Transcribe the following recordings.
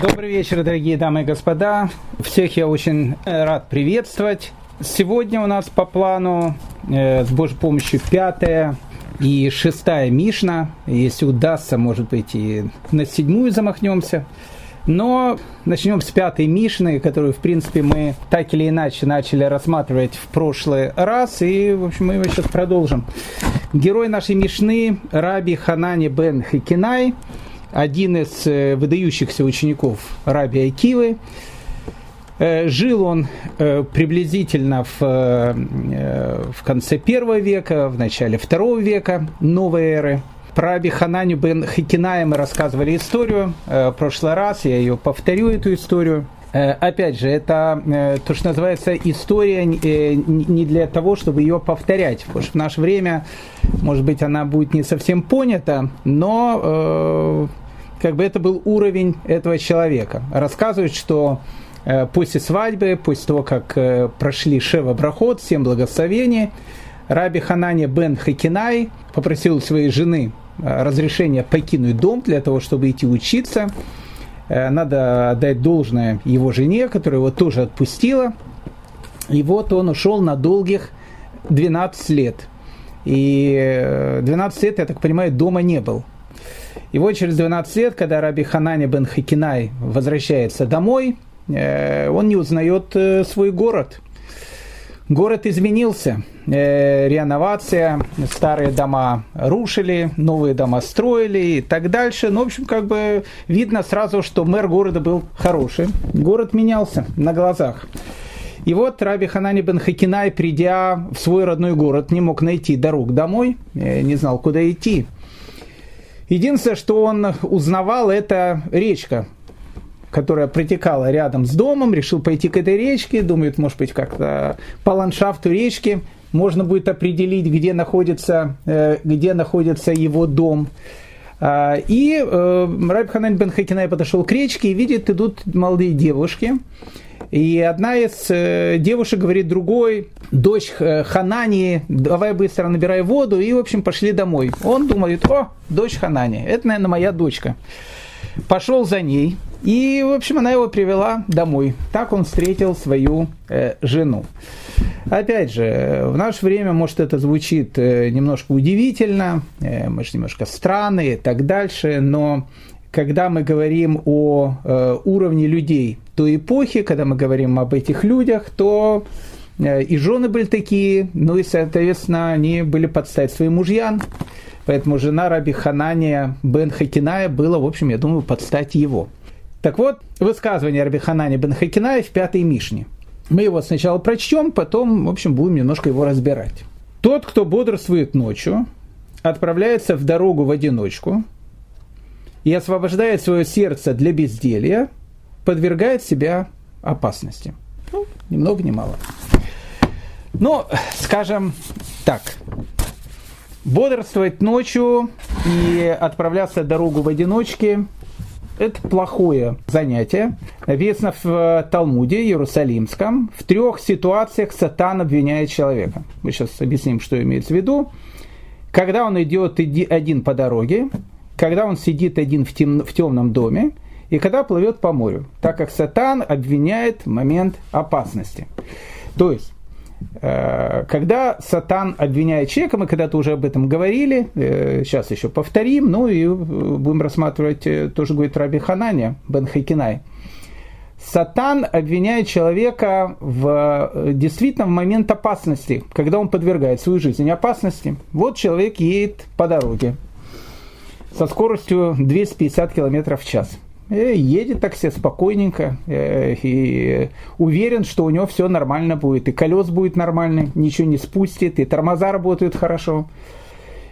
Добрый вечер, дорогие дамы и господа. Всех я очень рад приветствовать. Сегодня у нас по плану э, с Божьей помощью пятая и шестая Мишна. Если удастся, может быть, и на седьмую замахнемся. Но начнем с пятой Мишны, которую, в принципе, мы так или иначе начали рассматривать в прошлый раз. И, в общем, мы его сейчас продолжим. Герой нашей Мишны – Раби Ханани бен Хикинай, один из э, выдающихся учеников Раби Айкивы. Э, жил он э, приблизительно в, в конце первого века, в начале второго века новой эры – про Раби Хананю бен Хикиная мы рассказывали историю в прошлый раз, я ее повторю, эту историю. Э, опять же, это э, то, что называется история не для того, чтобы ее повторять, потому что в наше время, может быть, она будет не совсем понята, но как бы это был уровень этого человека. Рассказывают, что после свадьбы, после того, как прошли Шева Брахот, всем благословений, Раби Ханане бен Хакинай попросил своей жены Э, разрешение покинуть дом для того, чтобы идти учиться. Э, надо отдать должное его жене, которая его тоже отпустила. И вот он ушел на долгих 12 лет. И 12 э, лет, я так понимаю, дома не был. И вот через 12 лет, когда Раби Ханани бен Хакинай возвращается домой, он не узнает свой город – Город изменился, э, реновация, старые дома рушили, новые дома строили и так дальше. Ну, в общем, как бы видно сразу, что мэр города был хороший. Город менялся на глазах. И вот Раби Ханани бен Хакинай, придя в свой родной город, не мог найти дорог домой, э, не знал, куда идти. Единственное, что он узнавал, это речка, которая протекала рядом с домом, решил пойти к этой речке, думает, может быть, как-то по ландшафту речки можно будет определить, где находится, э, где находится его дом. А, и э, Раб Ханан бен Хакинай подошел к речке и видит, идут молодые девушки. И одна из э, девушек говорит другой, дочь Ханани, давай быстро набирай воду, и, в общем, пошли домой. Он думает, о, дочь Ханани, это, наверное, моя дочка. Пошел за ней, и, в общем, она его привела домой. Так он встретил свою э, жену. Опять же, в наше время, может, это звучит э, немножко удивительно, э, может, немножко странно и так дальше, но когда мы говорим о э, уровне людей той эпохи, когда мы говорим об этих людях, то и жены были такие, ну и, соответственно, они были под стать своим мужьям. Поэтому жена Раби Ханания бен Хакиная была, в общем, я думаю, под стать его. Так вот, высказывание Раби Ханани бен Хакиная в пятой Мишне. Мы его сначала прочтем, потом, в общем, будем немножко его разбирать. Тот, кто бодрствует ночью, отправляется в дорогу в одиночку и освобождает свое сердце для безделья, подвергает себя опасности. Ну, ни много ни мало. Ну, скажем так, бодрствовать ночью и отправляться дорогу в одиночке это плохое занятие. Написано в э, Талмуде Иерусалимском. В трех ситуациях сатан обвиняет человека. Мы сейчас объясним, что имеется в виду. Когда он идет один по дороге, когда он сидит один в, тем, в темном доме, и когда плывет по морю, так как сатан обвиняет момент опасности. То есть, когда Сатан обвиняет человека, мы когда-то уже об этом говорили, э, сейчас еще повторим, ну и э, будем рассматривать, тоже говорит Раби Хананя, Бен Хакинай. Сатан обвиняет человека в действительно в момент опасности, когда он подвергает свою жизнь опасности. Вот человек едет по дороге со скоростью 250 км в час – Э, едет так себе спокойненько э, и уверен, что у него все нормально будет. И колес будет нормально, ничего не спустит, и тормоза работают хорошо.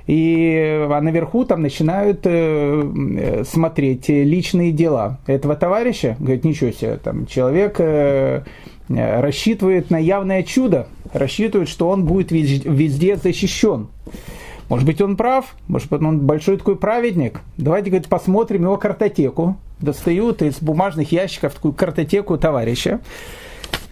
И а наверху там начинают э, смотреть личные дела этого товарища. Говорит, ничего себе, там человек рассчитывает на явное чудо, рассчитывает, что он будет везде защищен. Может быть, он прав, может быть, он большой такой праведник. Давайте, говорит, посмотрим его картотеку. Достают из бумажных ящиков такую картотеку товарища.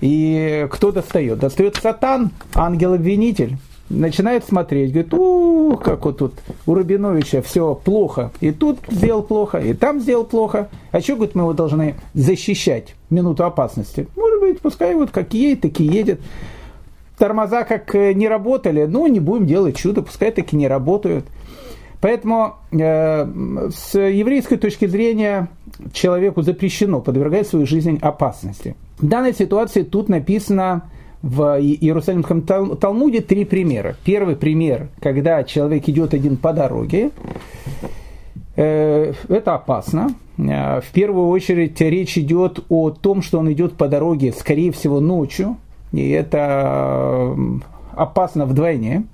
И кто достает? Достает сатан, ангел-обвинитель. начинает смотреть, говорит, у, как вот тут у Рабиновича все плохо, и тут сделал плохо, и там сделал плохо, а что, говорит, мы его должны защищать минуту опасности? Может быть, пускай вот как едет, так и едет. Тормоза как э, не работали, ну, не будем делать чудо, пускай таки не работают. Поэтому э, с еврейской точки зрения человеку запрещено подвергать свою жизнь опасности. В данной ситуации тут написано в Иерусалимском Талмуде три примера. Первый пример, когда человек идет один по дороге, э, это опасно. Э, в первую очередь речь идет о том, что он идет по дороге, скорее всего, ночью, и это опасно вдвойне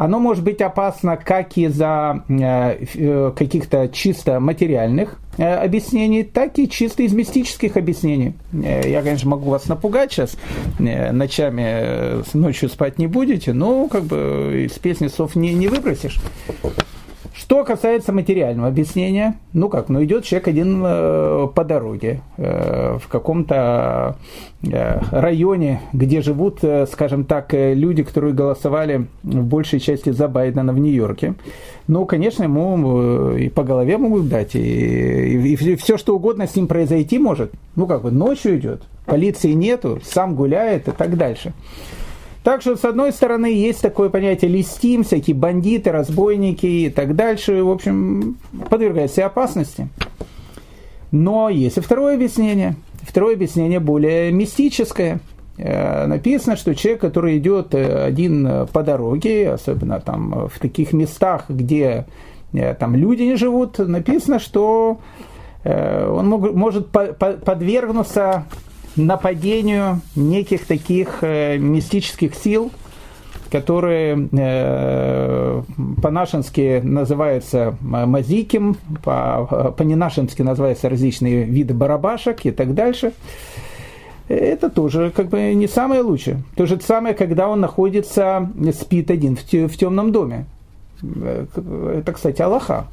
оно может быть опасно как из-за э, э, каких-то чисто материальных э, объяснений, так и чисто из мистических объяснений. Я, конечно, могу вас напугать сейчас, ночами, ночью спать не будете, но как бы из песни сов не, не выбросишь. Что касается материального объяснения, ну как, ну идет человек один э, по дороге э, в каком-то э, районе, где живут, э, скажем так, э, люди, которые голосовали в большей части за Байдена в Нью-Йорке. Ну, конечно, ему э, и по голове могут дать, и, и, и все что угодно с ним произойти может. Ну как бы ночью идет, полиции нету, сам гуляет и так дальше. Так что, с одной стороны, есть такое понятие листим, всякие бандиты, разбойники и так дальше, в общем, подвергают себе опасности. Но есть и второе объяснение. Второе объяснение более мистическое. Э, написано, что человек, который идет э, один по дороге, особенно там в таких местах, где э, там люди не живут, написано, что он может подвергнуться нападению неких таких э, мистических сил, которые э, по-нашенски называются мазиким, по, по-ненашенски называются различные виды барабашек и так дальше. Это тоже как бы не самое лучшее. То же самое, когда он находится, спит один в, в темном доме. Э, это, кстати, Аллаха.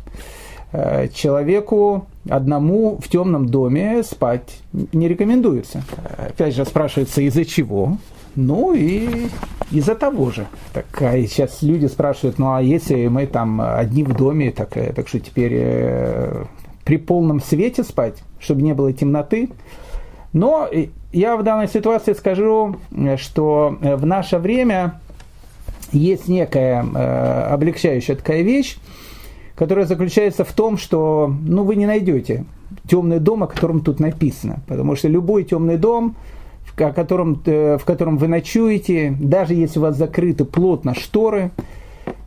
Э, человеку одному в темном доме спать не рекомендуется. Опять же спрашивается, из-за чего? Ну и из-за того же. Так, а сейчас люди спрашивают, ну а если мы там одни в доме, так, э, так что теперь э, при полном свете спать, чтобы не было темноты? Но я в данной ситуации скажу, что в наше время есть некая э, облегчающая такая вещь, которая заключается в том, что ну, вы не найдете темный дом, о котором тут написано. Потому что любой темный дом, в котором, э, в котором вы ночуете, даже если у вас закрыты плотно шторы,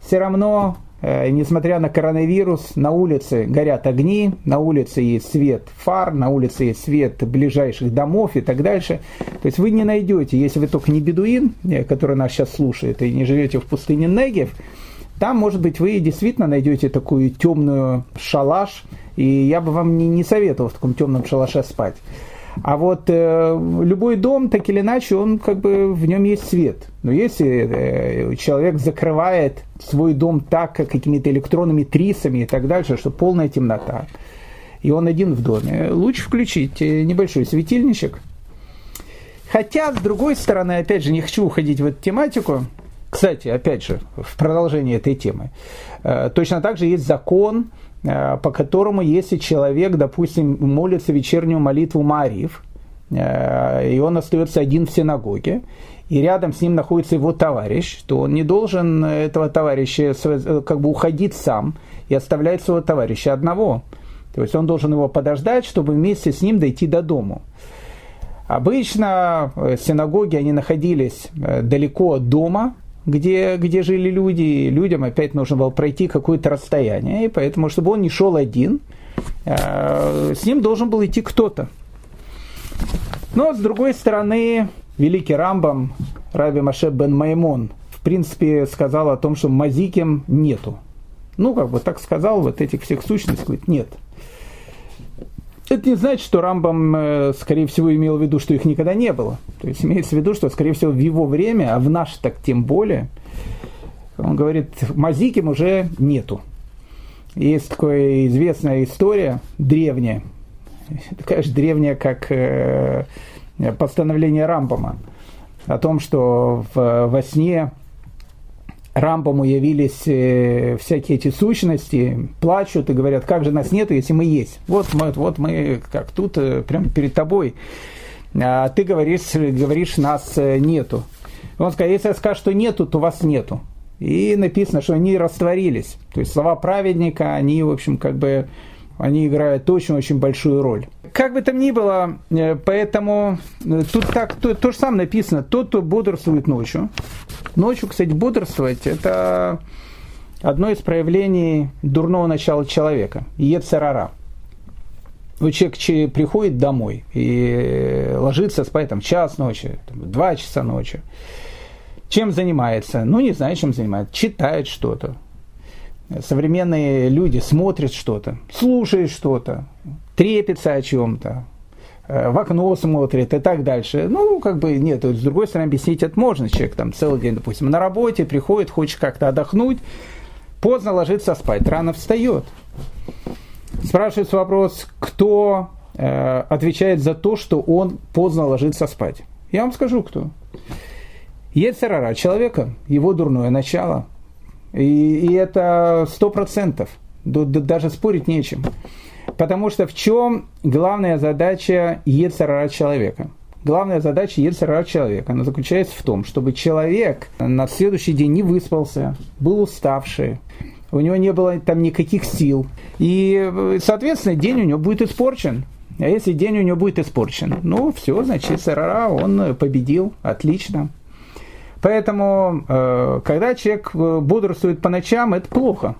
все равно, э, несмотря на коронавирус, на улице горят огни, на улице есть свет фар, на улице есть свет ближайших домов и так дальше. То есть вы не найдете, если вы только не бедуин, э, который нас сейчас слушает, и не живете в пустыне Негев, там, может быть, вы действительно найдете такую темную шалаш, и я бы вам не, не советовал в таком темном шалаше спать. А вот э, любой дом, так или иначе, он как бы в нем есть свет. Но если э, человек закрывает свой дом так, как какими-то электронными трисами и так дальше, что полная темнота, и он один в доме, лучше включить э, небольшой светильничек. Хотя, с другой стороны, опять же, не хочу уходить в эту тематику, кстати, опять же, в продолжении этой темы, э, точно так же есть закон, э, по которому, если человек, допустим, молится вечернюю молитву Марив, э, и он остается один в синагоге, и рядом с ним находится его товарищ, то он не должен этого товарища как бы уходить сам и оставлять своего товарища одного. То есть он должен его подождать, чтобы вместе с ним дойти до дому. Обычно синагоги, они находились далеко от дома, где, где жили люди, людям опять нужно было пройти какое-то расстояние, и поэтому, чтобы он не шел один, э, с ним должен был идти кто-то. Но, с другой стороны, великий Рамбам, Раби Маше бен Маймон, в принципе, сказал о том, что мазиким нету. Ну, как бы так сказал, вот этих всех сущностей, говорит, нет. Это не значит, что Рамбам, э, скорее всего, имел в виду, что их никогда не было. То есть имеется в виду, что, скорее всего, в его время, а в наш так тем более, он говорит, Мазиким уже нету. Есть такая известная история, древняя, такая же древняя, как э, постановление Рамбама, о том, что в, во сне Рамбаму явились э, всякие эти сущности, плачут и говорят, как же нас нету, если мы есть. Вот мы, вот мы как тут, э, прямо перед тобой. А ты говоришь, говоришь, нас э, нету. Он сказал, если я скажу, что нету, то вас нету. И написано, что они растворились. То есть слова праведника, они, в общем, как бы, они играют очень-очень большую роль. Как бы там ни было, э, поэтому э, тут так, то, то же самое написано, тот, кто бодрствует ночью. Ночью, кстати, бодрствовать – это одно из проявлений дурного начала человека, ецерара. Вот человек приходит домой и ложится спать там час ночи, там, два часа ночи, чем занимается? Ну, не знаю, чем занимается. Читает что-то. Современные люди смотрят что-то, слушают что-то, трепятся о чем-то, э, в окно смотрят и так дальше. Ну, как бы нет, с другой стороны, объяснить это можно. Человек там целый день, допустим, на работе, приходит, хочет как-то отдохнуть, поздно ложится спать, рано встает. Спрашивается вопрос, кто э, отвечает за то, что он поздно ложится спать. Я вам скажу, кто. Ецерара человека, его дурное начало. И, и это сто процентов. Даже спорить нечем. Потому что в чем главная задача Ецерара человека? Главная задача Ецерара человека, она заключается в том, чтобы человек на следующий день не выспался, был уставший, у него не было там никаких сил. И, соответственно, день у него будет испорчен. А если день у него будет испорчен, ну все, значит, Сарара, он победил, отлично. Поэтому, э, когда человек э, бодрствует по ночам, это плохо.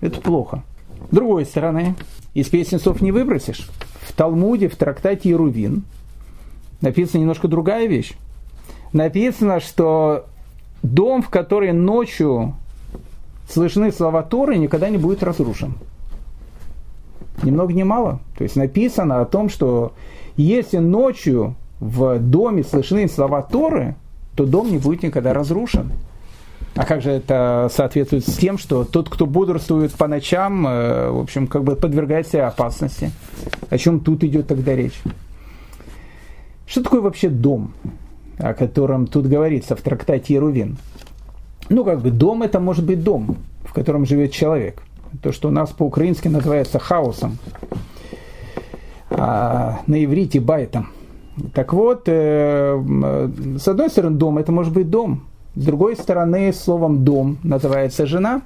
Это плохо. Другой стороны, из песенцов не выбросишь. В Талмуде, в трактате Ирувин написана немножко другая вещь. Написано, что дом, в который ночью слышны слова Торы, никогда не будет разрушен. Ни много ни мало. То есть написано о том, что если ночью в доме слышны слова Торы, то дом не будет никогда разрушен. А как же это соответствует с тем, что тот, кто бодрствует по ночам, э, в общем, как бы подвергает себя опасности? О чем тут идет тогда речь? Что такое вообще дом, о котором тут говорится в трактате Ирувин? Ну, как бы дом это может быть дом, в котором живет человек. То, что у нас по-украински называется хаосом, а на иврите байтом – так вот, э, с одной стороны, дом это может быть дом, с другой стороны, словом дом называется жена.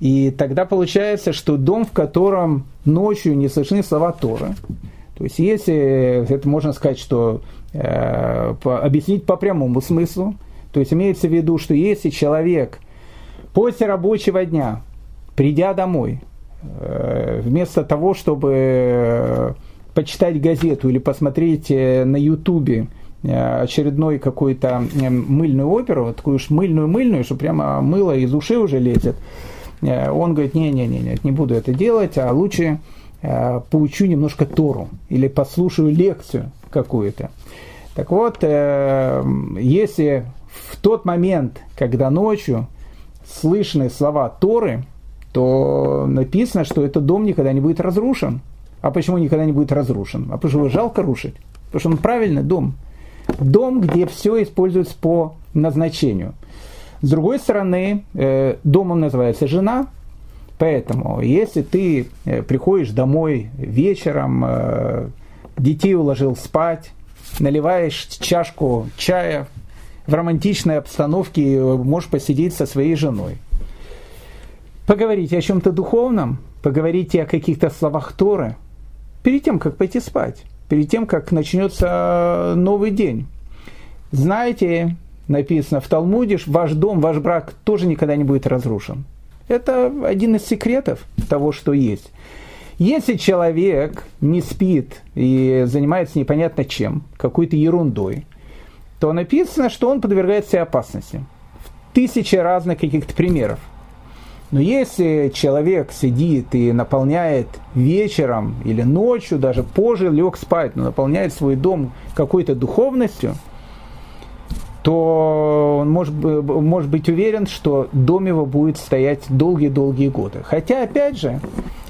И тогда получается, что дом, в котором ночью не слышны слова Торы, то есть если, это можно сказать, что э, по, объяснить по прямому смыслу, то есть имеется в виду, что если человек после рабочего дня, придя домой, э, вместо того, чтобы почитать газету или посмотреть э, на ютубе э, очередной какой-то э, мыльную оперу, вот такую уж мыльную-мыльную, что прямо мыло из ушей уже лезет, он говорит, не-не-не, не буду это делать, а лучше поучу немножко Тору или послушаю лекцию какую-то. Так вот, если в тот момент, когда ночью слышны слова Торы, то написано, что этот дом никогда не будет разрушен. А почему никогда не будет разрушен? А потому что его жалко рушить. Потому что он правильный дом. Дом, где все используется по назначению. С другой стороны, э, домом называется жена, поэтому если ты э, приходишь домой вечером, э, детей уложил спать, наливаешь чашку чая, в романтичной обстановке можешь посидеть со своей женой. Поговорите о чем-то духовном, поговорите о каких-то словах Торы – перед тем, как пойти спать, перед тем, как начнется новый день. Знаете, написано в Талмуде, ваш дом, ваш брак тоже никогда не будет разрушен. Это один из секретов того, что есть. Если человек не спит и занимается непонятно чем, какой-то ерундой, то написано, что он подвергает себе опасности. В тысячи разных каких-то примеров. Но если человек сидит и наполняет вечером или ночью, даже позже лег спать, но наполняет свой дом какой-то духовностью, то он может, может быть уверен, что дом его будет стоять долгие-долгие годы. Хотя, опять же,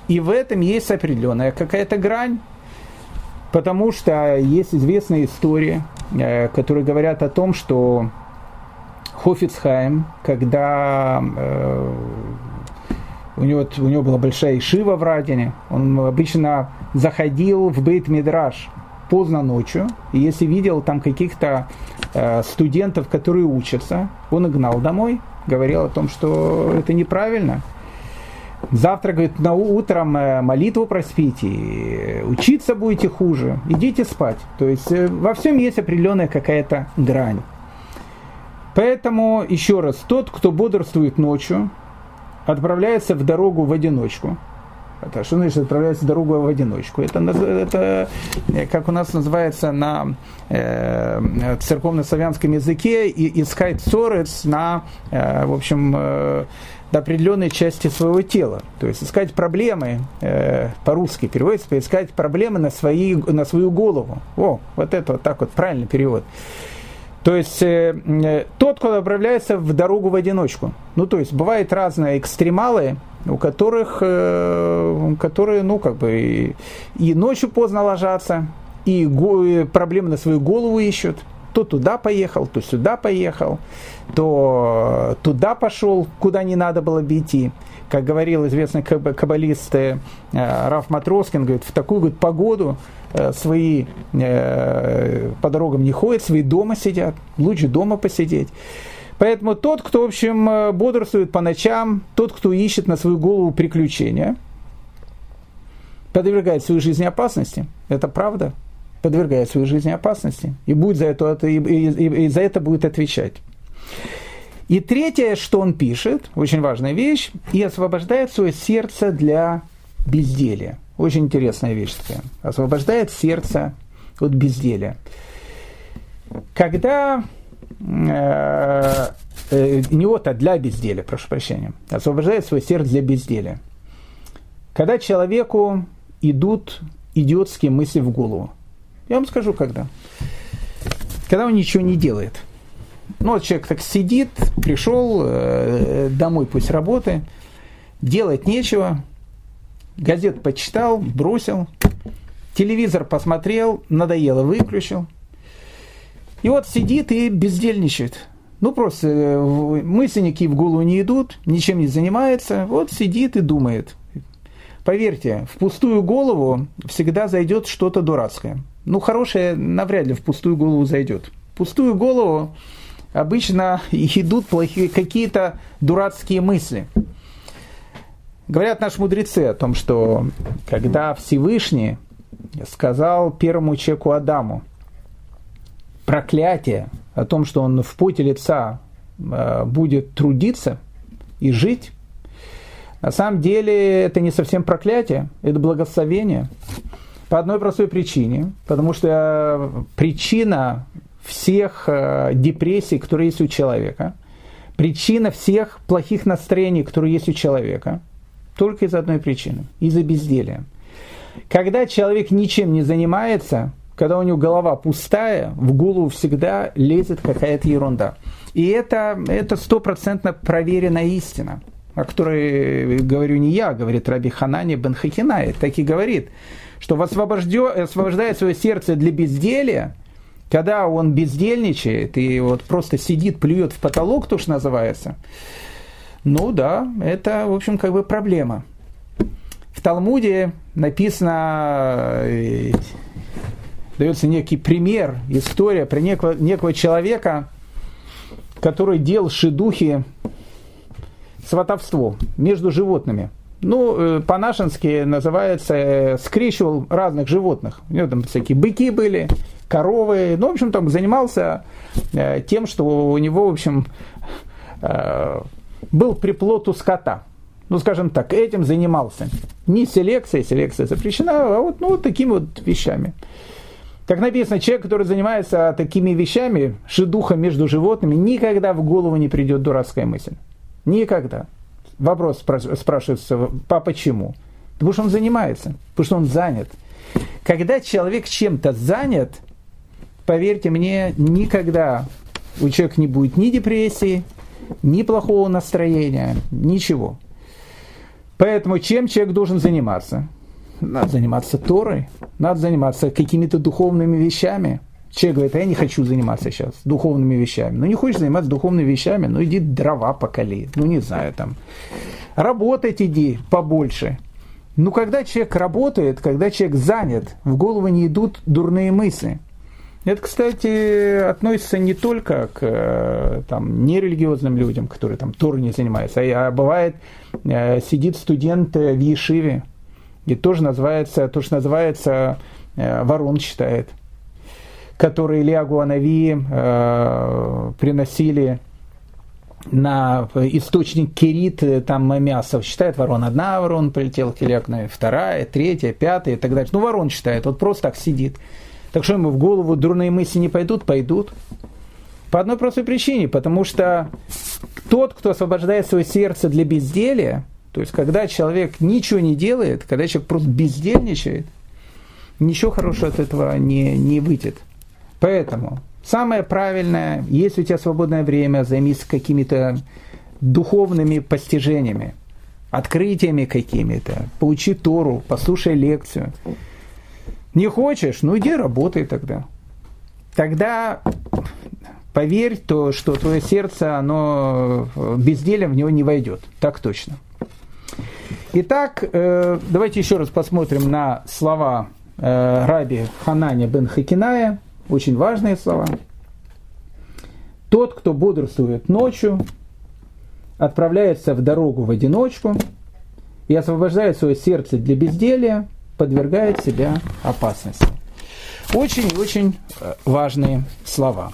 и в этом есть определенная какая-то грань, потому что есть известные истории, э, которые говорят о том, что Хофицхайм, когда э, у, него, у него была большая ишива в Радине, он обычно заходил в бейт мидраш поздно ночью, и если видел там каких-то э, студентов, которые учатся, он их гнал домой, говорил о том, что это неправильно. Завтра, говорит, на утром э, молитву проспите, учиться будете хуже, идите спать. То есть э, во всем есть определенная какая-то грань. Поэтому, еще раз, тот, кто бодрствует ночью, отправляется в дорогу в одиночку. Это что значит отправляется в дорогу в одиночку? Это, это э, как у нас называется на э, церковно-славянском языке, и, искать ссорец на, э, в общем, э, до определенной части своего тела. То есть искать проблемы, э, по-русски переводится, искать проблемы на, свои, на свою голову. О, вот это вот так вот правильный перевод. То есть э, э, тот, кто отправляется в дорогу в одиночку. Ну, то есть бывают разные экстремалы, у которых, э, которые, ну, как бы и, и ночью поздно ложатся, и го, проблемы на свою голову ищут. То туда поехал, то сюда поехал, то туда пошел, куда не надо было бы идти. Как говорил известный каббалист э, Раф Матроскин, говорит, в такую говорит, погоду Э, свои э, по дорогам не ходят, свои дома сидят, лучше дома посидеть. Поэтому тот, кто, в общем, э, бодрствует по ночам, тот, кто ищет на свою голову приключения, подвергает свою жизнь опасности. Это правда. Подвергает свою жизнь опасности. И, будет за это, и, и, и за это будет отвечать. И третье, что он пишет, очень важная вещь, и освобождает свое сердце для безделия. Очень интересная вещь такая. Освобождает сердце от безделия. Когда э, э, не вот, а для безделия, прошу прощения, освобождает свое сердце для безделия. Когда человеку идут идиотские мысли в голову. Я вам скажу, когда. Когда он ничего не делает. Ну, вот человек так сидит, пришел э, домой после работы, делать нечего, газет почитал, бросил, телевизор посмотрел, надоело, выключил. И вот сидит и бездельничает. Ну, просто э, мысли никакие в голову не идут, ничем не занимается, вот сидит и думает. Поверьте, в пустую голову всегда зайдет что-то дурацкое. Ну, хорошее навряд ли в пустую голову зайдет. В пустую голову обычно идут плохие, какие-то дурацкие мысли. Говорят наши мудрецы о том, что когда Всевышний сказал первому человеку Адаму проклятие о том, что он в поте лица э, будет трудиться и жить, на самом деле это не совсем проклятие, это благословение. По одной простой причине, потому что причина всех э, депрессий, которые есть у человека, причина всех плохих настроений, которые есть у человека – только из одной причины – из-за безделия. Когда человек ничем не занимается, когда у него голова пустая, в голову всегда лезет какая-то ерунда. И это, это стопроцентно проверенная истина, о которой говорю не я, говорит Раби Ханани бен Хакинай, так и говорит, что освобождает свое сердце для безделия, когда он бездельничает и вот просто сидит, плюет в потолок, то, что называется, ну да, это, в общем, как бы проблема. В Талмуде написано, э, дается некий пример, история про некого, некого человека, который делал шедухи сватовство между животными. Ну, э, по-нашенски называется, э, скрещивал разных животных. У него там всякие быки были, коровы. Ну, в общем, там занимался тем, что у него, в общем, был приплод у скота. Ну, скажем так, этим занимался. Не селекция, селекция запрещена, а вот, ну, вот такими вот вещами. Как написано, человек, который занимается такими вещами, шедуха между животными, никогда в голову не придет дурацкая мысль. Никогда. Вопрос спрашивается, по почему? Потому что он занимается, потому что он занят. Когда человек чем-то занят, поверьте мне, никогда у человека не будет ни депрессии, ни плохого настроения, ничего. Поэтому чем человек должен заниматься? Надо заниматься Торой, надо заниматься какими-то духовными вещами. Человек говорит, а я не хочу заниматься сейчас духовными вещами. Ну, не хочешь заниматься духовными вещами, ну, иди дрова поколи. Ну, не знаю, там. Работать иди побольше. Ну, когда человек работает, когда человек занят, в голову не идут дурные мысли. Это, кстати, относится не только к э, там, нерелигиозным людям, которые там Торой не занимаются, а, а бывает, э, сидит студент в Ешиве, и тоже называется, то, что называется, э, ворон читает, которые Ильягу Анави э, приносили на источник Керит, э, там мясо считает ворон. Одна ворон прилетела к Ильякне, вторая, третья, пятая и так далее. Ну, ворон считает, вот просто так сидит. Так что ему в голову дурные мысли не пойдут? Пойдут. По одной простой причине, потому что тот, кто освобождает свое сердце для безделия, то есть когда человек ничего не делает, когда человек просто бездельничает, ничего хорошего от этого не, не выйдет. Поэтому Самое правильное, если у тебя свободное время, займись какими-то духовными постижениями, открытиями какими-то, поучи Тору, послушай лекцию. Не хочешь? Ну иди работай тогда. Тогда поверь, то, что твое сердце, оно безделием в него не войдет. Так точно. Итак, э, давайте еще раз посмотрим на слова э, раби Хананя бен Хакиная – очень важные слова. Тот, кто бодрствует ночью, отправляется в дорогу в одиночку и освобождает свое сердце для безделия, подвергает себя опасности. Очень-очень э, важные слова.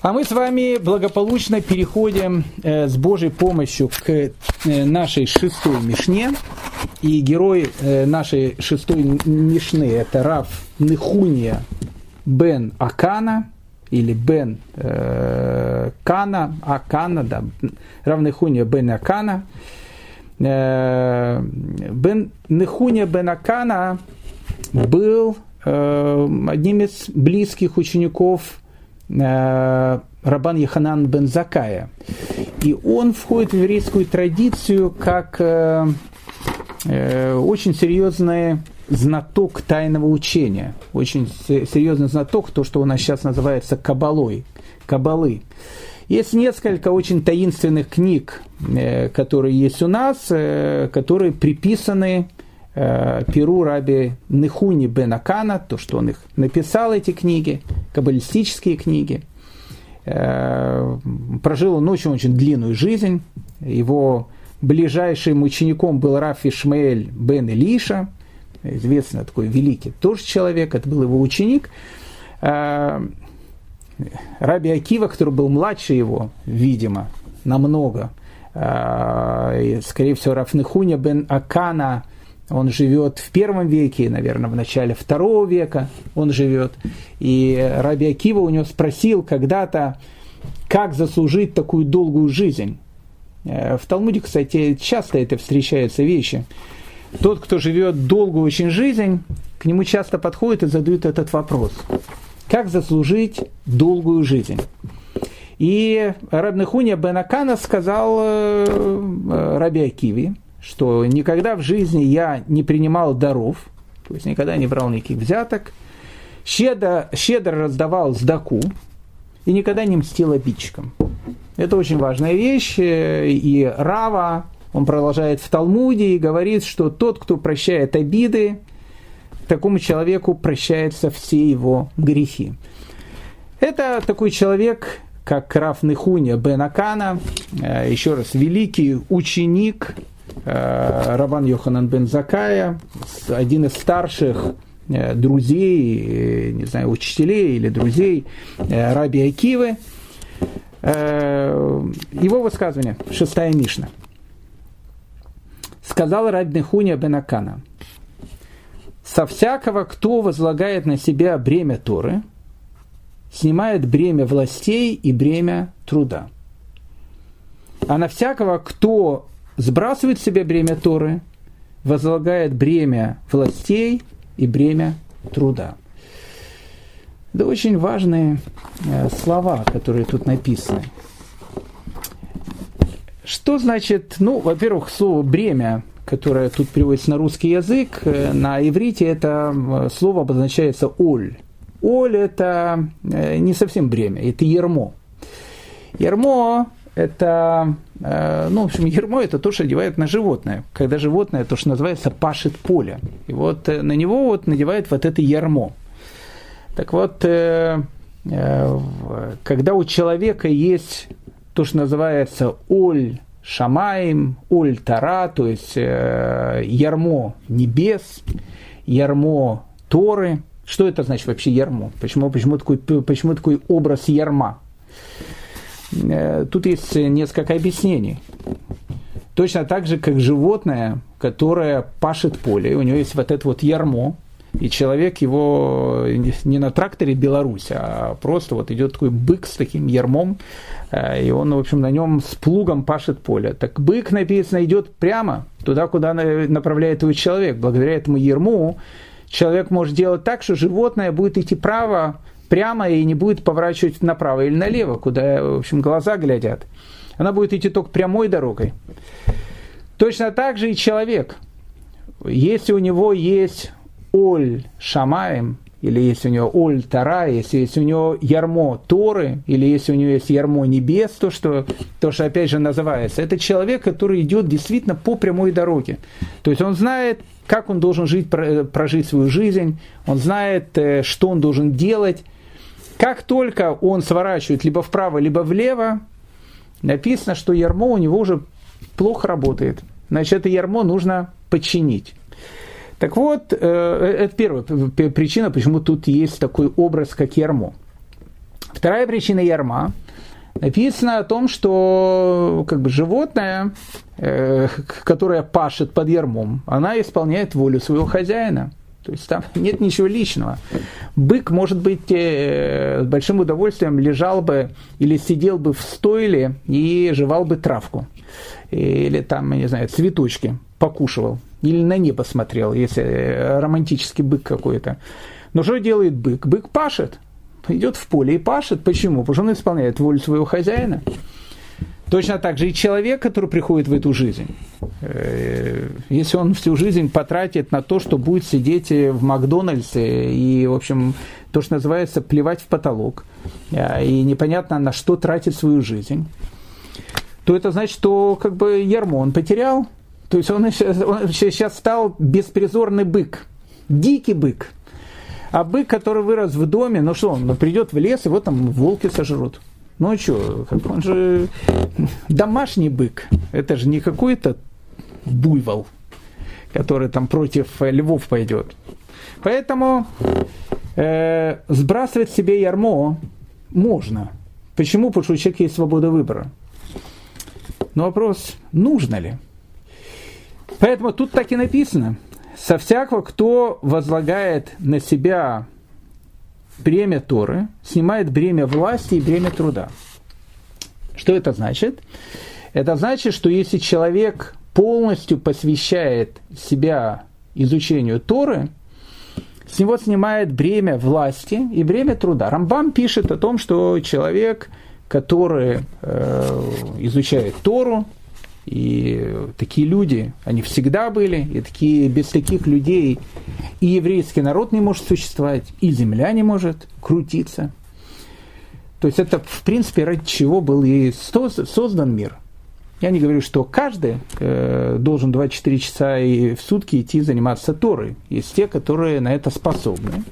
А мы с вами благополучно переходим э, с Божьей помощью к э, нашей шестой Мишне. И герой э, нашей шестой Мишны – это Рав Нехуния бен Акана, или бен Кана, Акана, да, Рав Нехуния бен Акана. Нехуния бен Акана был одним из близких учеников Э, Рабан Яханан бен Закая. И он входит в еврейскую традицию как э, э, очень серьезный знаток тайного учения, очень серьезный знаток, то, что у нас сейчас называется кабалой, кабалы. Есть несколько очень таинственных книг, э, которые есть у нас, э, которые приписаны Э, Перу Раби Нехуни бен Акана, то, что он их написал, эти книги, каббалистические книги. Прожил он очень-очень длинную жизнь. Его ближайшим учеником был Раф Ишмаэль бен Илиша, известный такой великий тоже человек, это был его ученик. Э, Раби Акива, который был младше его, видимо, намного, скорее всего, Рафнехуня бен Акана – он живет в первом веке, наверное, в начале второго века он живет. И Раби Акива у него спросил когда-то, как заслужить такую долгую жизнь. Э, в Талмуде, кстати, часто это встречаются вещи. Тот, кто живет долгую очень жизнь, к нему часто подходит и задают этот вопрос. Как заслужить долгую жизнь? И Рабнахуня Бенакана сказал э, э, Раби Акиве, что никогда в жизни я не принимал даров, то есть никогда не брал никаких взяток, щедро, щедро раздавал сдаку и никогда не мстил обидчикам. Это очень важная вещь, и Рава, он продолжает в Талмуде и говорит, что тот, кто прощает обиды, такому человеку прощаются все его грехи. Это такой человек, как Раф Нехуня бен Акана, э, еще раз, великий ученик Э, Раван Йоханан бен Закая, один из старших э, друзей, не знаю, учителей или друзей Раби Акивы. Его высказывание, шестая Мишна. Сказал Раби Нехуня бен Акана, со всякого, кто возлагает на себя бремя Торы, снимает бремя властей и бремя труда. А на всякого, кто сбрасывает с себя бремя Торы, возлагает бремя властей и бремя труда. Это очень важные э, слова, которые тут написаны. Что значит, ну, во-первых, слово «бремя», которое тут приводится на русский язык, э, на иврите это э, слово обозначается «оль». Оль – это не совсем бремя, это ермо. Ермо – это, ну, в общем, ермо – это то, что одевают на животное. Когда животное, то, что называется, пашет поле. И вот на него вот надевают вот это ермо. Так вот, когда у человека есть то, что называется оль шамаем, оль тара, то есть э, ярмо небес, ярмо Торы. Что это значит вообще ярмо? Почему, почему, такой, почему такой образ ярма? Э, тут есть несколько объяснений. Точно так же, как животное, которое пашет поле, у него есть вот это вот ярмо, и человек его не на тракторе Беларусь, а просто вот идет такой бык с таким ермом, э, и он, в общем, на нем с плугом пашет поле. Так бык, написано, идет прямо туда, куда направляет его человек. Благодаря этому ерму человек может делать так, что животное будет идти право, прямо и не будет поворачивать направо или налево, куда, в общем, глаза глядят. Она будет идти только прямой дорогой. Точно так же и человек. Если у него есть Оль Шамаем, или если у него Оль Тара, если, если у него ярмо Торы, или если у него есть ярмо небес, то что, то, что опять же называется, это человек, который идет действительно по прямой дороге. То есть он знает, как он должен жить, прожить свою жизнь, он знает, э, что он должен делать. Как только он сворачивает либо вправо, либо влево, написано, что ярмо у него уже плохо работает. Значит, это ярмо нужно подчинить. Так вот, э, это первая причина, почему тут есть такой образ, как ярмо. Вторая причина ярма написано о том, что как бы животное, э, которое пашет под ярмом, она исполняет волю своего хозяина. То есть там нет ничего личного. Бык, может быть, э, с большим удовольствием лежал бы или сидел бы в стойле и жевал бы травку. Или там, не знаю, цветочки покушивал или на небо смотрел, если э, романтический бык какой-то. Но что делает бык? Бык пашет, идет в поле и пашет. Почему? Потому что он исполняет волю своего хозяина. Точно так же и человек, который приходит в эту жизнь. Э, если он всю жизнь потратит на то, что будет сидеть в Макдональдсе и, в общем, то, что называется, плевать в потолок, э, и непонятно на что тратит свою жизнь, то это значит, что как бы ярмо он потерял, то есть он, он сейчас стал беспризорный бык, дикий бык. А бык, который вырос в доме, ну что, он ну, придет в лес, его там волки сожрут. Ну а что, он же домашний бык. Это же не какой-то буйвол, который там против львов пойдет. Поэтому э, сбрасывать себе ярмо можно. Почему? Потому что у человека есть свобода выбора. Но вопрос, нужно ли? Поэтому тут так и написано. Со всякого, кто возлагает на себя бремя Торы, снимает бремя власти и бремя труда. Что это значит? Это значит, что если человек полностью посвящает себя изучению Торы, с него снимает бремя власти и бремя труда. Рамбам пишет о том, что человек, который э, изучает Тору, и такие люди, они всегда были, и такие, без таких людей и еврейский народ не может существовать, и земля не может крутиться. То есть это, в принципе, ради чего был и создан мир. Я не говорю, что каждый э, должен 24 часа и в сутки идти заниматься Торой. Есть те, которые на это способны.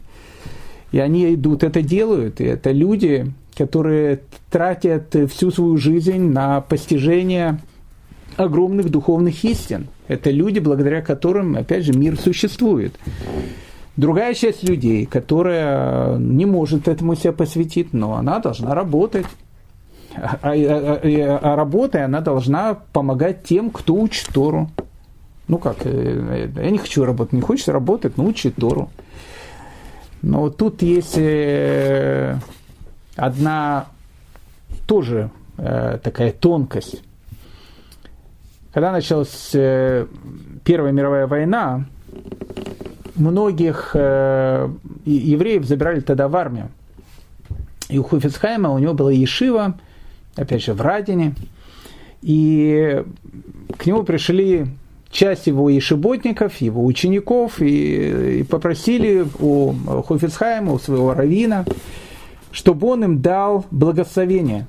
И они идут, это делают. И это люди, которые тратят всю свою жизнь на постижение огромных духовных истин. Это люди, благодаря которым, опять же, мир существует. Другая часть людей, которая не может этому себя посвятить, но она должна работать. А, а, а, а работая, она должна помогать тем, кто учит Тору. Ну как, э, я не хочу работать, не хочется работать, но учит Тору. Но тут есть э, одна тоже э, такая тонкость. Когда началась э, Первая мировая война, многих э, евреев забирали тогда в армию. И у Хуфицхайма у него была Ешива, опять же, в Радине. И к нему пришли часть его ишеботников, его учеников, и, и попросили у Хофицхайма, у своего равина, чтобы он им дал благословение,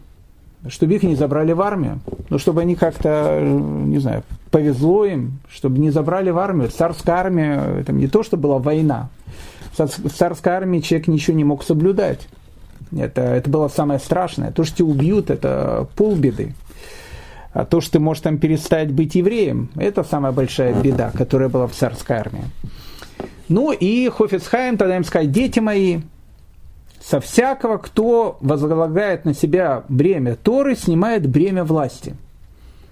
чтобы их не забрали в армию, но чтобы они как-то, не знаю, повезло им, чтобы не забрали в армию. Царская армия, это не то, что была война. В царской армии человек ничего не мог соблюдать. Это, это было самое страшное. То, что тебя убьют, это полбеды. А то, что ты можешь там перестать быть евреем, это самая большая беда, которая была в царской армии. Ну и Хофицхайм тогда им сказать, дети мои, со всякого, кто возлагает на себя бремя Торы, снимает бремя власти.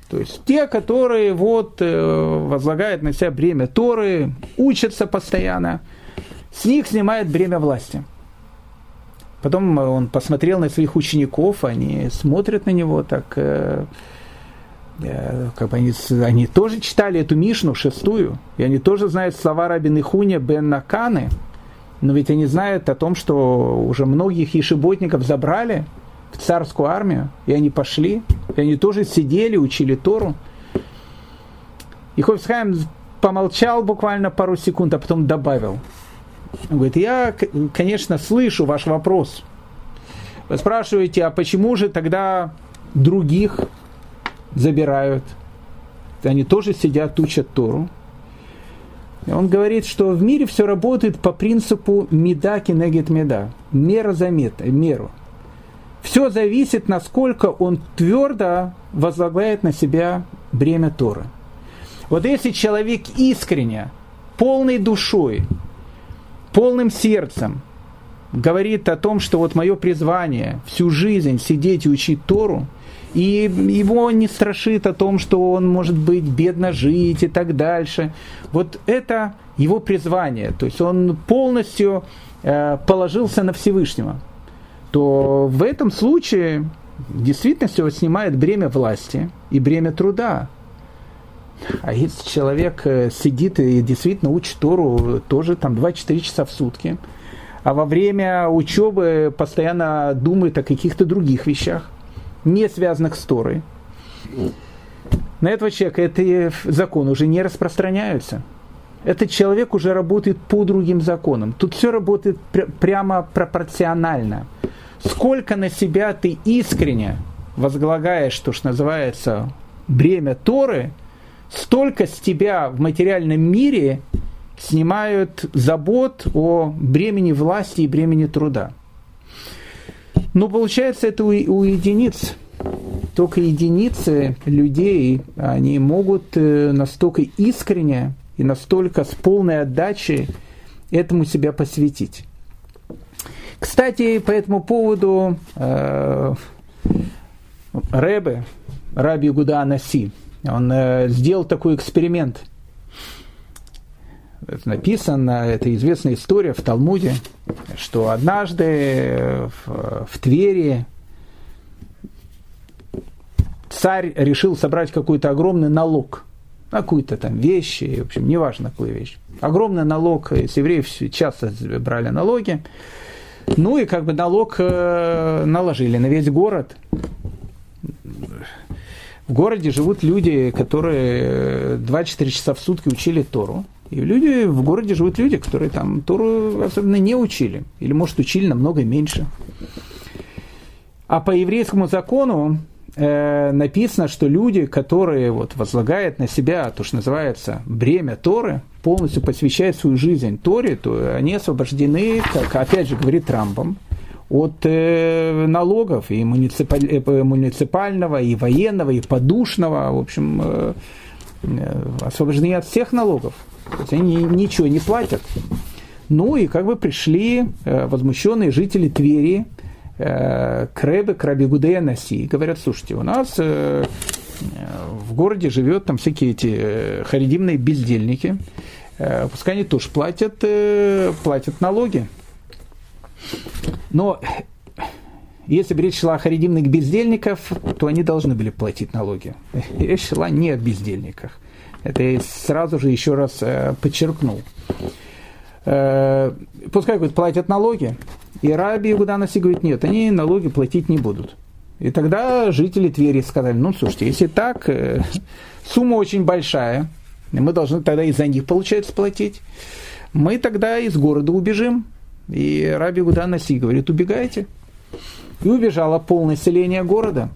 То есть те, которые вот э, возлагают на себя бремя Торы, учатся постоянно, с них снимает бремя власти. Потом он посмотрел на своих учеников, они смотрят на него так, э, э, как бы они, они тоже читали эту Мишну шестую, и они тоже знают слова Рабин Ихуня бен Наканы, но ведь они знают о том, что уже многих ешеботников забрали в царскую армию, и они пошли, и они тоже сидели, учили Тору. И Ховсхайм помолчал буквально пару секунд, а потом добавил – он говорит, я, конечно, слышу ваш вопрос. Вы спрашиваете, а почему же тогда других забирают? Они тоже сидят, учат Тору. Он говорит, что в мире все работает по принципу меда кинегет меда. Мера за меру. Все зависит, насколько он твердо возлагает на себя бремя Торы. Вот если человек искренне, полной душой полным сердцем говорит о том, что вот мое призвание всю жизнь сидеть и учить Тору, и его не страшит о том, что он может быть бедно жить и так дальше. Вот это его призвание, то есть он полностью э, положился на Всевышнего, то в этом случае действительно все снимает бремя власти и бремя труда. А если человек э, сидит и действительно учит Тору тоже там 2-4 часа в сутки, а во время учебы постоянно думает о каких-то других вещах, не связанных с Торой, на этого человека эти законы уже не распространяются. Этот человек уже работает по другим законам. Тут все работает пр- прямо пропорционально. Сколько на себя ты искренне возглагаешь, то, что называется, бремя Торы – столько с тебя в материальном мире снимают забот о бремени власти и бремени труда. Но получается это у, у единиц. Только единицы людей, они могут э, настолько искренне и настолько с полной отдачей этому себя посвятить. Кстати, по этому поводу э, Рэбе, Раби Гуда Анаси, он э, сделал такой эксперимент. Это написано, это известная история в Талмуде, что однажды в, в Твери царь решил собрать какой-то огромный налог на какую-то там вещи, в общем, неважно какую вещь. Огромный налог, с евреев часто брали налоги. Ну и как бы налог э, наложили на весь город. В городе живут люди, которые 2-4 часа в сутки учили Тору. И люди, в городе живут люди, которые там Тору особенно не учили. Или, может, учили намного меньше. А по еврейскому закону э, написано, что люди, которые вот, возлагают на себя то, что называется бремя Торы, полностью посвящают свою жизнь Торе, то они освобождены, как опять же говорит Трампом, от э, налогов и муниципаль, э, муниципального, и военного, и подушного, в общем, э, э, освобождены от всех налогов. Есть они ничего не платят. Ну и как бы пришли э, возмущенные жители Твери э, к Ребе, к Раби Гудея Наси, говорят, слушайте, у нас э, в городе живет там всякие эти харидимные бездельники, пускай они тоже платят, платят налоги. Но если бы речь шла о харидимных бездельников, то они должны были платить налоги. Речь шла не о бездельниках. Это я сразу же еще раз э, подчеркнул. Э, пускай говорит, платят налоги. И Раби Игуданаси говорит, нет, они налоги платить не будут. И тогда жители Твери сказали, ну, слушайте, если так, э, сумма очень большая, мы должны тогда и за них, получается, платить. Мы тогда из города убежим. И Раби Гуда Наси говорит, убегайте. И убежало полное население города.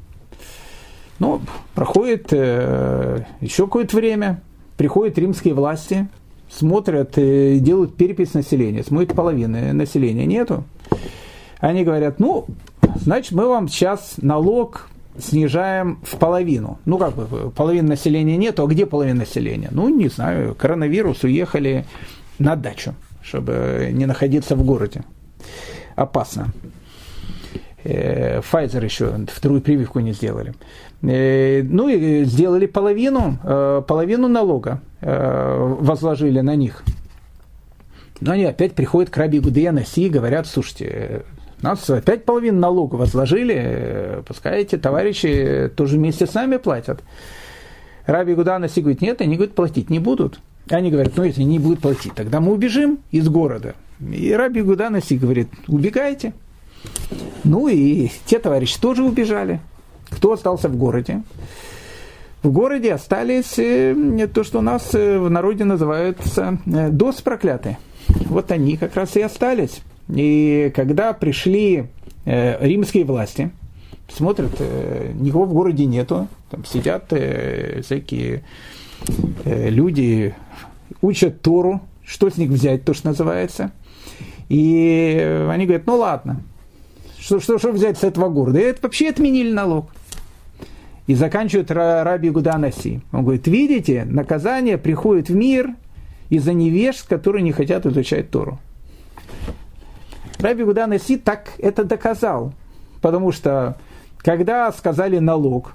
Но проходит э, еще какое-то время, приходят римские власти, смотрят, э, делают перепись населения, смотрят половины населения, нету. Они говорят, ну, значит, мы вам сейчас налог снижаем в половину. Ну, как бы, половины населения нету, а где половина населения? Ну, не знаю, коронавирус, уехали на дачу, чтобы не находиться в городе. Опасно. Э, Pfizer еще вторую прививку не сделали. Э, ну и сделали половину, э, половину налога возложили на них. Но они опять приходят к Раби Гудеянаси и говорят, слушайте, нас опять половину налога возложили, пускай эти товарищи тоже вместе с нами платят. Раби Гуданаси говорит, нет, они говорят, платить не будут. Они говорят, ну если не будут платить, тогда мы убежим из города. И Раби Гуданаси говорит, убегайте. Ну и те товарищи тоже убежали. Кто остался в городе? В городе остались э, то, что у нас э, в народе называется э, дос проклятые. Вот они как раз и остались. И когда пришли римские власти, смотрят, никого в городе нету, там сидят всякие люди, учат Тору, что с них взять, то, что называется. И они говорят, ну ладно, что, что, что взять с этого города? И это вообще отменили налог. И заканчивает Раби Гуданаси. Он говорит, видите, наказание приходит в мир из-за невежд, которые не хотят изучать Тору. Раби Гуданаси так это доказал. Потому что, когда сказали налог,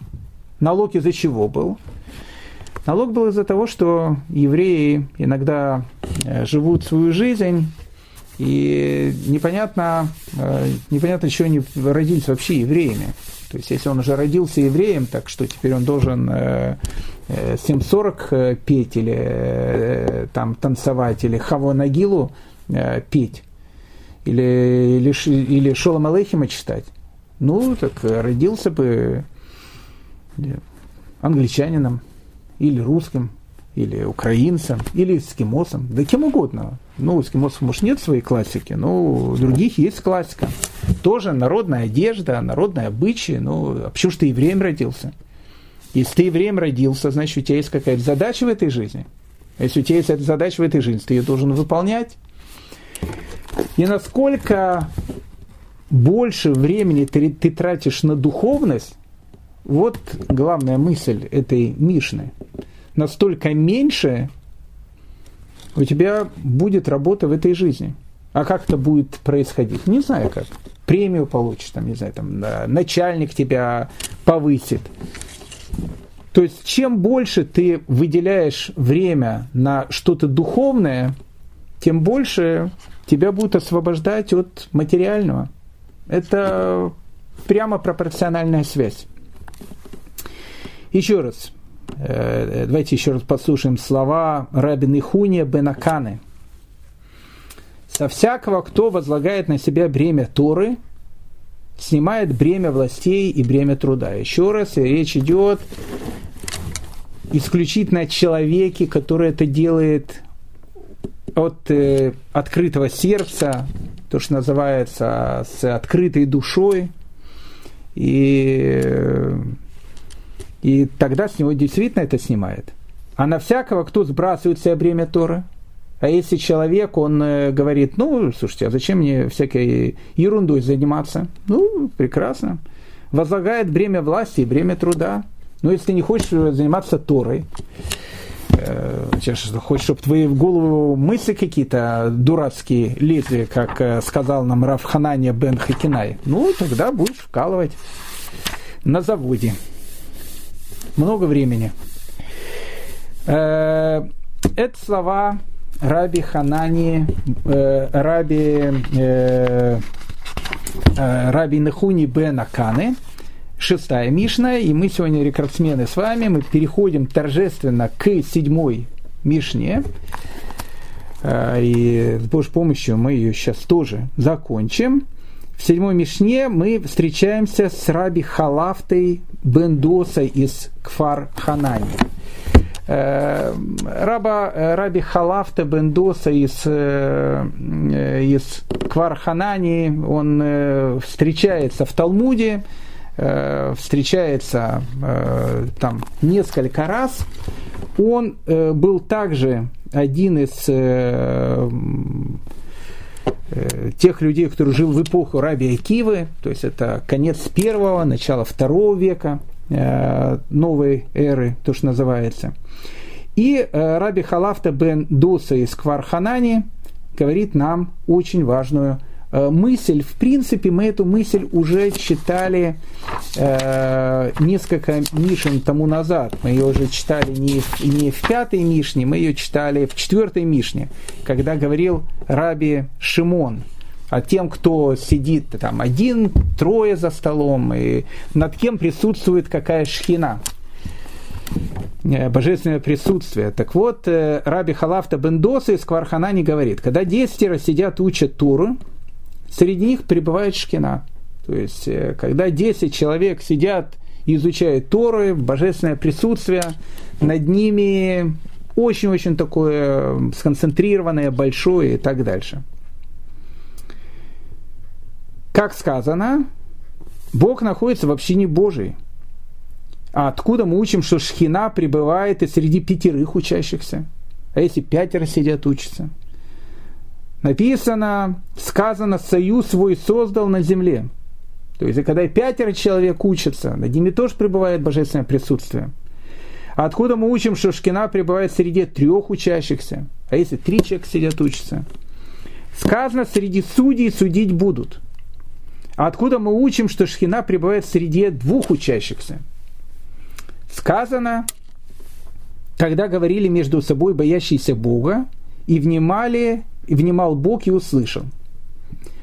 налог из-за чего был? Налог был из-за того, что евреи иногда э, живут свою жизнь и непонятно, э, непонятно, еще они родились вообще евреями. То есть, если он уже родился евреем, так что теперь он должен 7.40 э, э, петь или там танцевать, или Хаво Нагилу петь, или, или, или Шолом Алейхима читать. Ну, так родился бы англичанином или русским, или украинцем, или эскимосом, да кем угодно. Ну, у эскимосов, может, нет своей классики, но у других есть классика. Тоже народная одежда, народные обычаи. Ну, а почему же ты евреем родился? Если ты евреем родился, значит, у тебя есть какая-то задача в этой жизни. Если у тебя есть эта задача в этой жизни, ты ее должен выполнять. И насколько больше времени ты, ты тратишь на духовность, вот главная мысль этой Мишны – настолько меньше у тебя будет работа в этой жизни. А как это будет происходить? Не знаю как. Премию получишь, там, не знаю, там, начальник тебя повысит. То есть, чем больше ты выделяешь время на что-то духовное, тем больше тебя будут освобождать от материального. Это прямо пропорциональная связь. Еще раз, давайте еще раз послушаем слова Рабин Ихуния Бенаканы. «Со всякого, кто возлагает на себя бремя Торы, снимает бремя властей и бремя труда». Еще раз, речь идет исключительно о человеке, который это делает от э, открытого сердца, то, что называется, с открытой душой. И э, и тогда с него действительно это снимает. А на всякого, кто сбрасывает себе бремя Торы, а если человек, он э, говорит, ну, слушайте, а зачем мне всякой ерундой заниматься? Ну, прекрасно. Возлагает бремя власти и бремя труда. Но если ты не хочешь заниматься Торой, э, хочешь, чтобы твои в голову мысли какие-то дурацкие лезли, как э, сказал нам Рафханания бен Хакинай, ну, тогда будешь вкалывать на заводе много времени. Э, это слова Раби Ханани, э, Раби, э, Раби Нахуни бен Аканы, шестая Мишна, и мы сегодня рекордсмены с вами, мы переходим торжественно к седьмой Мишне, и с Божьей помощью мы ее сейчас тоже закончим. В седьмой Мишне мы встречаемся с Раби Халафтой Бендоса из Кфар Ханани. Э, раба, э, раби Халафта Бендоса из, э, из Кварханани, он встречается в Талмуде, встречается там несколько раз. Он был также один из тех людей, кто жил в эпоху Раби Акивы, то есть это конец первого, начало второго века новой эры, то, что называется – и э, Раби Халафта бен Дуса из Кварханани говорит нам очень важную э, мысль. В принципе, мы эту мысль уже читали э, несколько Мишин тому назад. Мы ее уже читали не не в пятой Мишне, мы ее читали в четвертой Мишне, когда говорил Раби Шимон а тем, кто сидит там один, трое за столом, и над кем присутствует какая шхина. Э, божественное присутствие. Так вот, э, Раби Халафта Бендоса из Кварханани говорит, когда десятеро сидят, учат Туру, среди них пребывает Шкина. То есть, э, когда десять человек сидят и изучают Торы, божественное присутствие, над ними очень-очень такое сконцентрированное, большое и так дальше. Как сказано, Бог находится в общине Божией – а откуда мы учим, что шхина пребывает и среди пятерых учащихся? А если пятеро сидят, учатся? Написано, сказано, союз свой создал на земле. То есть, когда пятеро человек учатся, над ними тоже пребывает божественное присутствие. А откуда мы учим, что шкина пребывает среди трех учащихся? А если три человека сидят, учатся? Сказано, среди судей судить будут. А откуда мы учим, что шхина пребывает среди двух учащихся? сказано, тогда говорили между собой боящиеся Бога, и внимали, и внимал Бог и услышал.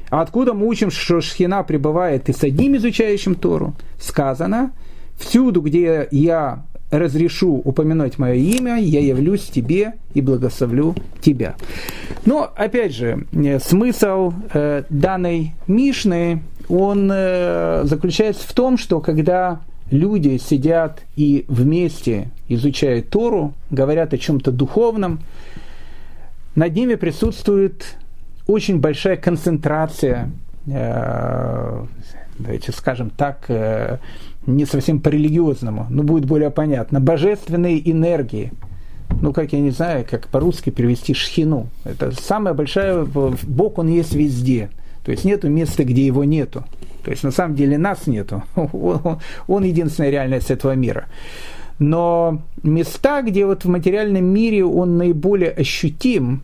А откуда мы учим, что Шхина пребывает и с одним изучающим Тору? Сказано, всюду, где я разрешу упомянуть мое имя, я явлюсь тебе и благословлю тебя. Но, опять же, э, смысл э, данной Мишны, он э, заключается в том, что когда люди сидят и вместе изучают Тору, говорят о чем-то духовном, над ними присутствует очень большая концентрация, э, давайте скажем так, э, не совсем по-религиозному, но будет более понятно, божественной энергии. Ну, как я не знаю, как по-русски перевести шхину. Это самая большая, Бог, он есть везде. То есть нету места, где его нету. То есть на самом деле нас нету. Он, он единственная реальность этого мира. Но места, где вот в материальном мире он наиболее ощутим,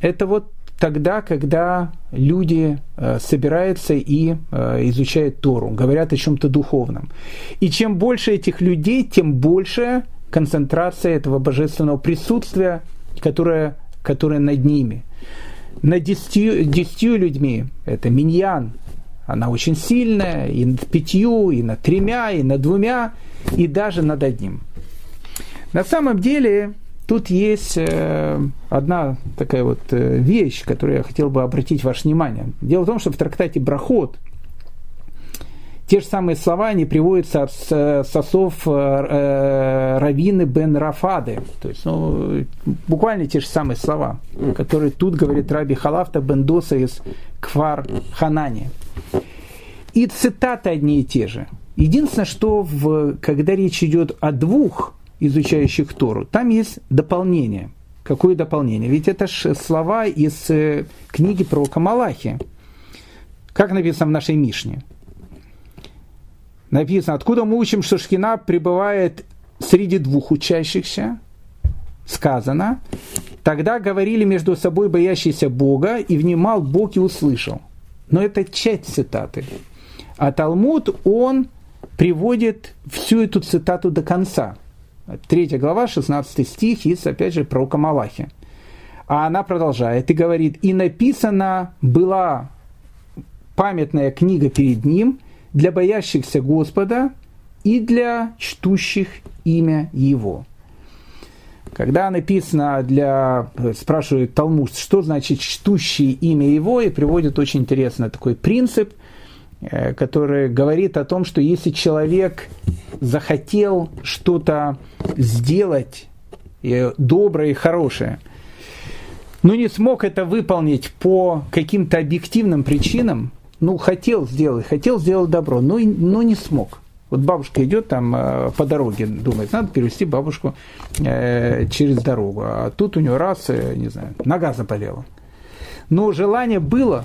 это вот тогда, когда люди э, собираются и э, изучают Тору, говорят о чем-то духовном. И чем больше этих людей, тем больше концентрация этого божественного присутствия, которое, которое над ними. Над десятью, десятью людьми, это миньян, она очень сильная и над пятью, и над тремя, и над двумя, и даже над одним. На самом деле, тут есть э, одна такая вот э, вещь, которую я хотел бы обратить ваше внимание. Дело в том, что в трактате Брахот те же самые слова, они приводятся от сосов э, Равины бен Рафады. То есть, ну, буквально те же самые слова, которые тут говорит Раби Халафта бен Доса из Квар Ханани. И цитаты одни и те же. Единственное, что в, когда речь идет о двух изучающих Тору, там есть дополнение. Какое дополнение? Ведь это же слова из э, книги про Камалахи. Как написано в нашей Мишне? Написано, откуда мы учим, что Шхина пребывает среди двух учащихся? Сказано, тогда говорили между собой боящиеся Бога, и внимал Бог и услышал. Но это часть цитаты. А Талмуд, он приводит всю эту цитату до конца. Третья глава, 16 стих из, опять же, пророка Малахи. А она продолжает и говорит, и написана была памятная книга перед ним для боящихся Господа и для чтущих имя Его. Когда написано для, спрашивает Талмуд, что значит чтущие имя Его, и приводит очень интересный такой принцип – Э, который говорит о том, что если человек захотел что-то сделать и доброе, и хорошее, но не смог это выполнить по каким-то объективным причинам, ну, хотел сделать, хотел сделать добро, но, но не смог. Вот бабушка идет там э, по дороге, думает, надо перевести бабушку э, через дорогу. А тут у нее раз, э, не знаю, нога заболела. Но желание было.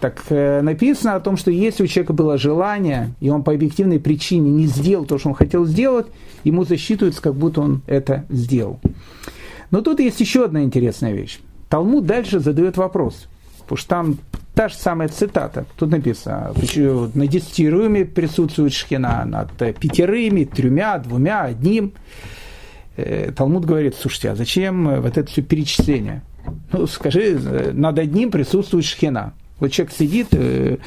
Так э, написано о том, что если у человека было желание, и он по объективной причине не сделал то, что он хотел сделать, ему засчитывается, как будто он это сделал. Но тут есть еще одна интересная вещь. Талмуд дальше задает вопрос, потому что там та же самая цитата. Тут написано, на десятируме присутствует шхина, над пятерыми, тремя, двумя, одним. Э, Талмуд говорит, слушайте, а зачем вот это все перечисление? Ну, скажи, над одним присутствует шхина. Вот человек сидит э,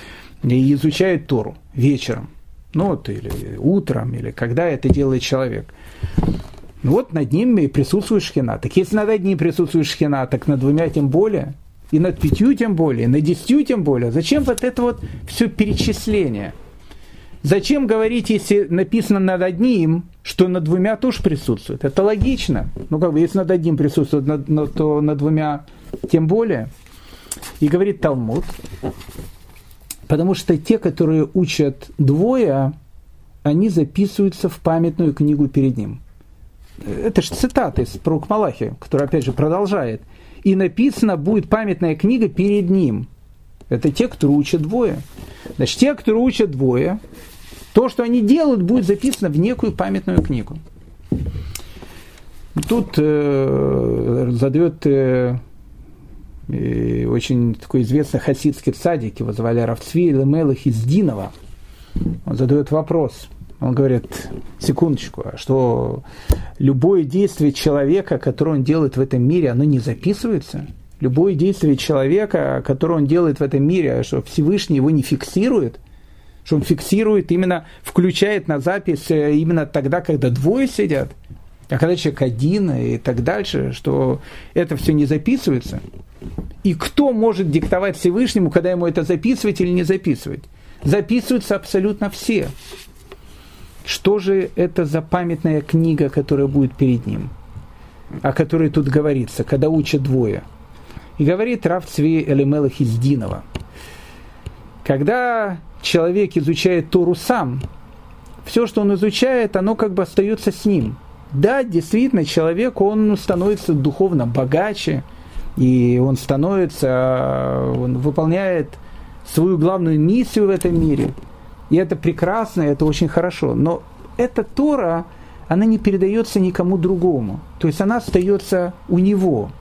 и изучает Тору вечером, ну вот, или утром, или когда это делает человек. Вот над ним и присутствует шхина. Так если над одним присутствует шхина, так над двумя тем более, и над пятью тем более, и над десятью тем более. Зачем вот это вот все перечисление? Зачем говорить, если написано над одним, что над двумя тоже присутствует? Это логично. Ну, как бы, если над одним присутствует, то над двумя тем более. И говорит Талмуд, потому что те, которые учат двое, они записываются в памятную книгу перед ним. Это же цитата из пророка Малахи, который опять же продолжает. И написано будет памятная книга перед ним. Это те, кто учат двое. Значит, те, кто учат двое, то, что они делают, будет записано в некую памятную книгу. Тут э, задает э, и очень такой известный хасидский цадик, его звали Равцви Лемелых из Динова. Он задает вопрос. Он говорит, секундочку, а что любое действие человека, которое он делает в этом мире, оно не записывается? Любое действие человека, которое он делает в этом мире, что Всевышний его не фиксирует, что он фиксирует, именно включает на запись э, именно тогда, когда двое сидят, а когда человек один и так дальше, что это все не записывается – и кто может диктовать Всевышнему, когда ему это записывать или не записывать? Записываются абсолютно все. Что же это за памятная книга, которая будет перед ним? О которой тут говорится, когда учат двое. И говорит Рав Цви Элемелах из Динова. Когда человек изучает Тору сам, все, что он изучает, оно как бы остается с ним. Да, действительно, человек, он становится духовно богаче, и он становится, он выполняет свою главную миссию в этом мире. И это прекрасно, это очень хорошо. Но эта Тора, она не передается никому другому. То есть она остается у него.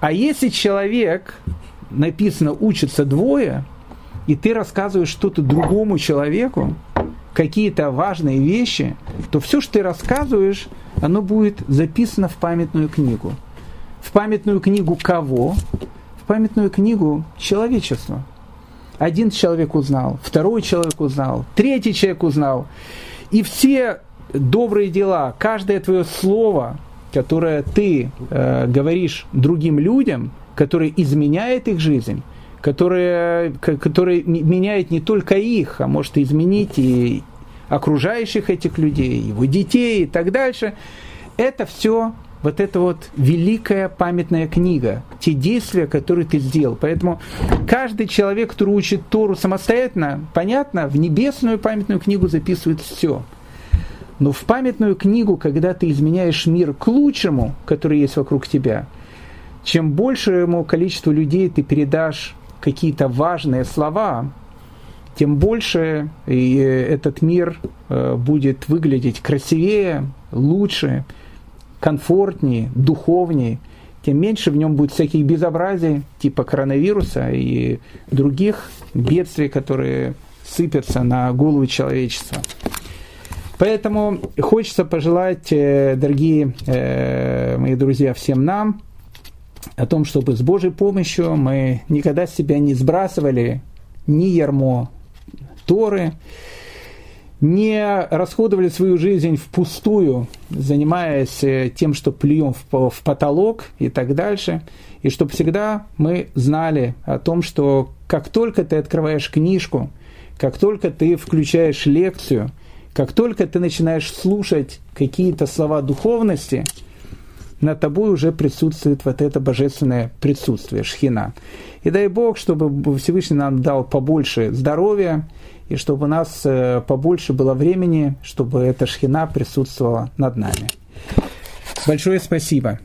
А если человек, написано, учится двое, и ты рассказываешь что-то другому человеку, какие-то важные вещи, то все, что ты рассказываешь, оно будет записано в памятную книгу в памятную книгу кого? В памятную книгу человечества. Один человек узнал, второй человек узнал, третий человек узнал. И все добрые дела, каждое твое слово, которое ты э, говоришь другим людям, которое изменяет их жизнь, которое, которое меняет не только их, а может изменить и окружающих этих людей, его детей и так дальше, это все вот эта вот великая памятная книга, те действия, которые ты сделал. Поэтому каждый человек, который учит Тору самостоятельно, понятно, в небесную памятную книгу записывает все. Но в памятную книгу, когда ты изменяешь мир к лучшему, который есть вокруг тебя, чем большему количеству людей ты передашь какие-то важные слова, тем больше и этот мир э, будет выглядеть красивее, лучше, комфортнее, духовнее, тем меньше в нем будет всяких безобразий, типа коронавируса и других бедствий, которые сыпятся на голову человечества. Поэтому хочется пожелать, э, дорогие э, мои друзья, всем нам, о том, чтобы с Божьей помощью мы никогда себя не сбрасывали ни ярмо Торы, не расходовали свою жизнь впустую, занимаясь э, тем, что плюем в, потолок и так дальше, и чтобы всегда мы знали о том, что как только ты открываешь книжку, как только ты включаешь лекцию, как только ты начинаешь слушать какие-то слова духовности, над тобой уже присутствует вот это божественное присутствие, шхина. И дай Бог, чтобы Всевышний нам дал побольше здоровья, и чтобы у нас э, побольше было времени, чтобы эта шхина присутствовала над нами. Большое спасибо.